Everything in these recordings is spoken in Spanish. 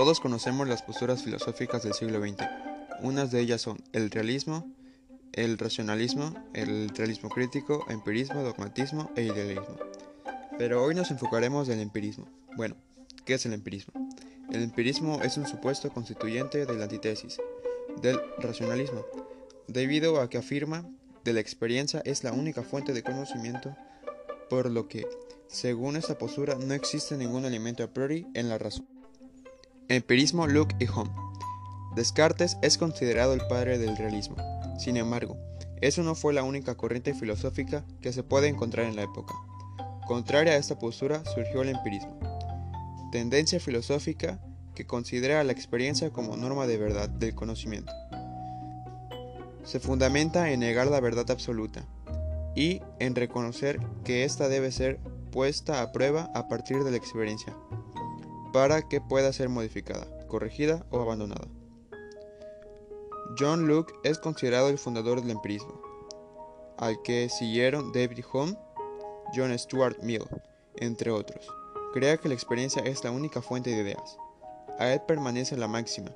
Todos conocemos las posturas filosóficas del siglo XX. Unas de ellas son el realismo, el racionalismo, el realismo crítico, empirismo, dogmatismo e idealismo. Pero hoy nos enfocaremos en el empirismo. Bueno, ¿qué es el empirismo? El empirismo es un supuesto constituyente de la antítesis del racionalismo, debido a que afirma que la experiencia es la única fuente de conocimiento, por lo que, según esta postura, no existe ningún elemento a priori en la razón. Empirismo Luke y Home. Descartes es considerado el padre del realismo. Sin embargo, eso no fue la única corriente filosófica que se puede encontrar en la época. Contraria a esta postura surgió el empirismo, tendencia filosófica que considera la experiencia como norma de verdad del conocimiento. Se fundamenta en negar la verdad absoluta y en reconocer que ésta debe ser puesta a prueba a partir de la experiencia para que pueda ser modificada, corregida o abandonada. John Locke es considerado el fundador del empirismo, al que siguieron David Hume, John Stuart Mill, entre otros. Crea que la experiencia es la única fuente de ideas. A él permanece la máxima.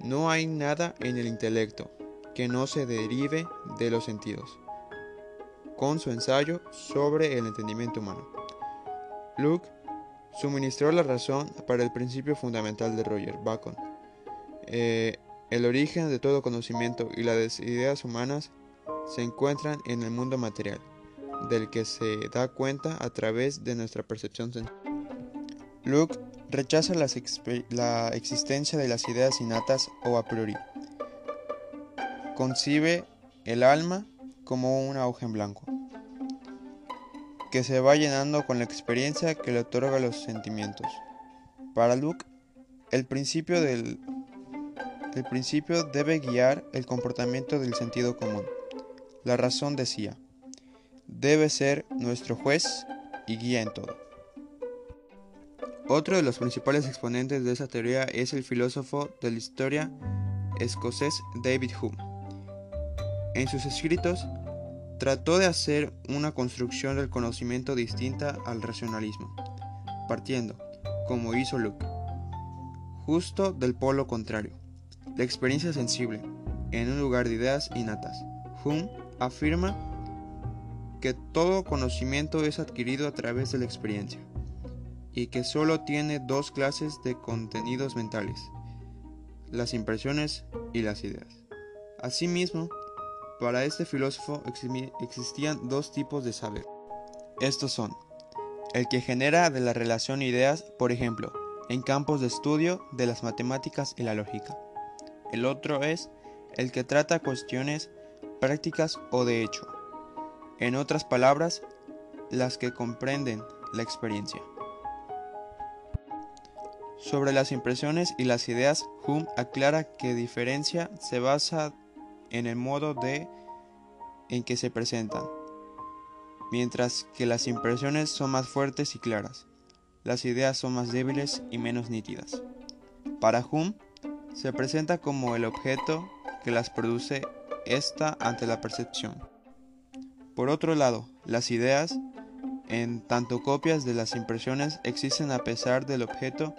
No hay nada en el intelecto que no se derive de los sentidos. Con su ensayo sobre el entendimiento humano. Locke suministró la razón para el principio fundamental de Roger Bacon. Eh, el origen de todo conocimiento y las ideas humanas se encuentran en el mundo material, del que se da cuenta a través de nuestra percepción Luke rechaza la existencia de las ideas innatas o a priori. Concibe el alma como una hoja en blanco que se va llenando con la experiencia que le otorga los sentimientos. Para Luke, el principio, del, el principio debe guiar el comportamiento del sentido común. La razón decía, debe ser nuestro juez y guía en todo. Otro de los principales exponentes de esa teoría es el filósofo de la historia escocés David Hume. En sus escritos Trató de hacer una construcción del conocimiento distinta al racionalismo, partiendo, como hizo Luke, justo del polo contrario, la experiencia sensible, en un lugar de ideas innatas. Hume afirma que todo conocimiento es adquirido a través de la experiencia y que solo tiene dos clases de contenidos mentales, las impresiones y las ideas. Asimismo, para este filósofo existían dos tipos de saber. Estos son, el que genera de la relación ideas, por ejemplo, en campos de estudio de las matemáticas y la lógica. El otro es el que trata cuestiones prácticas o de hecho. En otras palabras, las que comprenden la experiencia. Sobre las impresiones y las ideas, Hume aclara que diferencia se basa en el modo de en que se presentan, mientras que las impresiones son más fuertes y claras, las ideas son más débiles y menos nítidas. Para Hume, se presenta como el objeto que las produce esta ante la percepción. Por otro lado, las ideas, en tanto copias de las impresiones, existen a pesar del objeto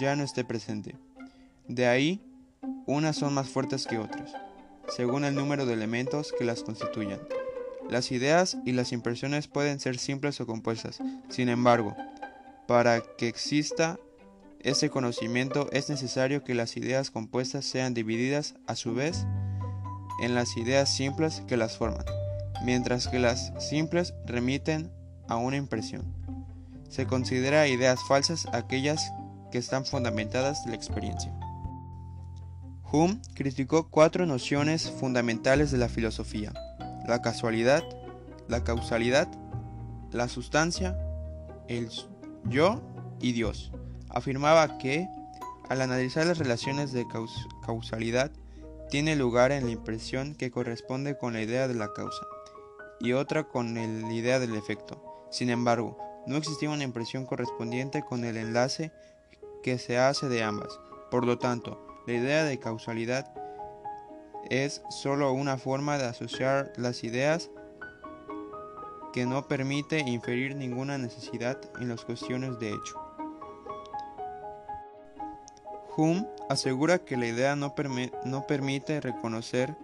ya no esté presente. De ahí, unas son más fuertes que otras según el número de elementos que las constituyan. Las ideas y las impresiones pueden ser simples o compuestas. Sin embargo, para que exista ese conocimiento es necesario que las ideas compuestas sean divididas a su vez en las ideas simples que las forman, mientras que las simples remiten a una impresión. Se considera ideas falsas aquellas que están fundamentadas en la experiencia. Hume criticó cuatro nociones fundamentales de la filosofía, la casualidad, la causalidad, la sustancia, el yo y Dios. Afirmaba que, al analizar las relaciones de causalidad, tiene lugar en la impresión que corresponde con la idea de la causa y otra con la idea del efecto. Sin embargo, no existía una impresión correspondiente con el enlace que se hace de ambas. Por lo tanto, la idea de causalidad es solo una forma de asociar las ideas que no permite inferir ninguna necesidad en las cuestiones de hecho. Hume asegura que la idea no, permite reconocer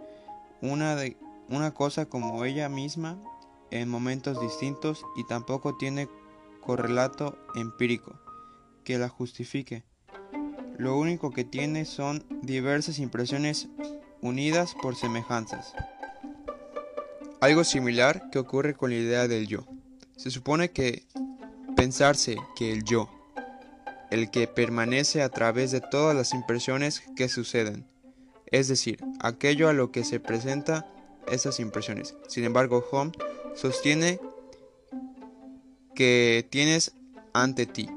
una cosa como ella misma en momentos distintos y tampoco tiene correlato empírico que la justifique. Lo único que tiene son diversas impresiones unidas por semejanzas. Algo similar que ocurre con la idea del yo. Se supone que pensarse que el yo, el que permanece a través de todas las impresiones que suceden, es decir, aquello a lo que se presenta esas impresiones. Sin embargo, Home sostiene que tienes ante ti.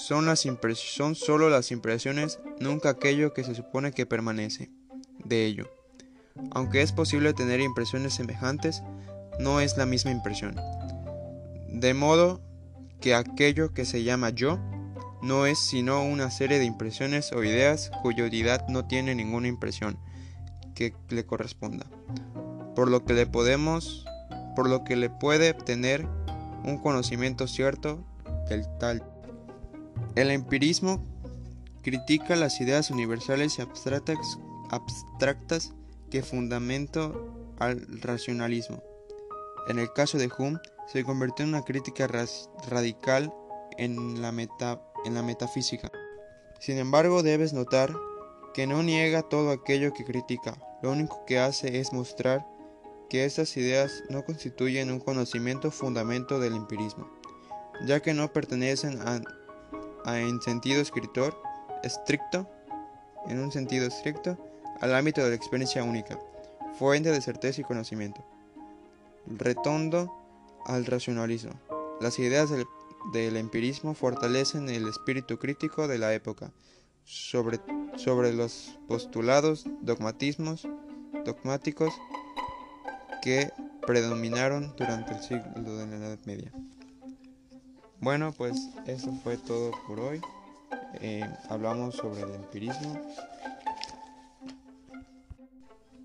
Son, las son solo las impresiones, nunca aquello que se supone que permanece de ello. Aunque es posible tener impresiones semejantes, no es la misma impresión. De modo que aquello que se llama yo no es sino una serie de impresiones o ideas cuya unidad no tiene ninguna impresión que le corresponda, por lo que le podemos, por lo que le puede tener un conocimiento cierto del tal. El empirismo critica las ideas universales y abstractas, que fundamento al racionalismo. En el caso de Hume, se convirtió en una crítica radical en la, en la metafísica. Sin embargo, debes notar que no niega todo aquello que critica, lo único que hace es mostrar que estas ideas no constituyen un conocimiento fundamento del empirismo, ya que no pertenecen a, en sentido escritor estricto, en un sentido estricto, al ámbito de la experiencia única, fuente de certeza y conocimiento. Retondo al racionalismo. Las ideas del, empirismo fortalecen el espíritu crítico de la época sobre, sobre los postulados dogmatismos, dogmáticos que predominaron durante el siglo de la Edad Media. Bueno, pues eso fue todo por hoy. Eh, hablamos sobre el empirismo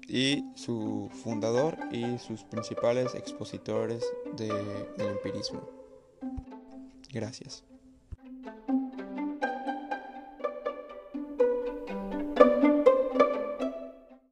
y su fundador y sus principales expositores del empirismo. Gracias.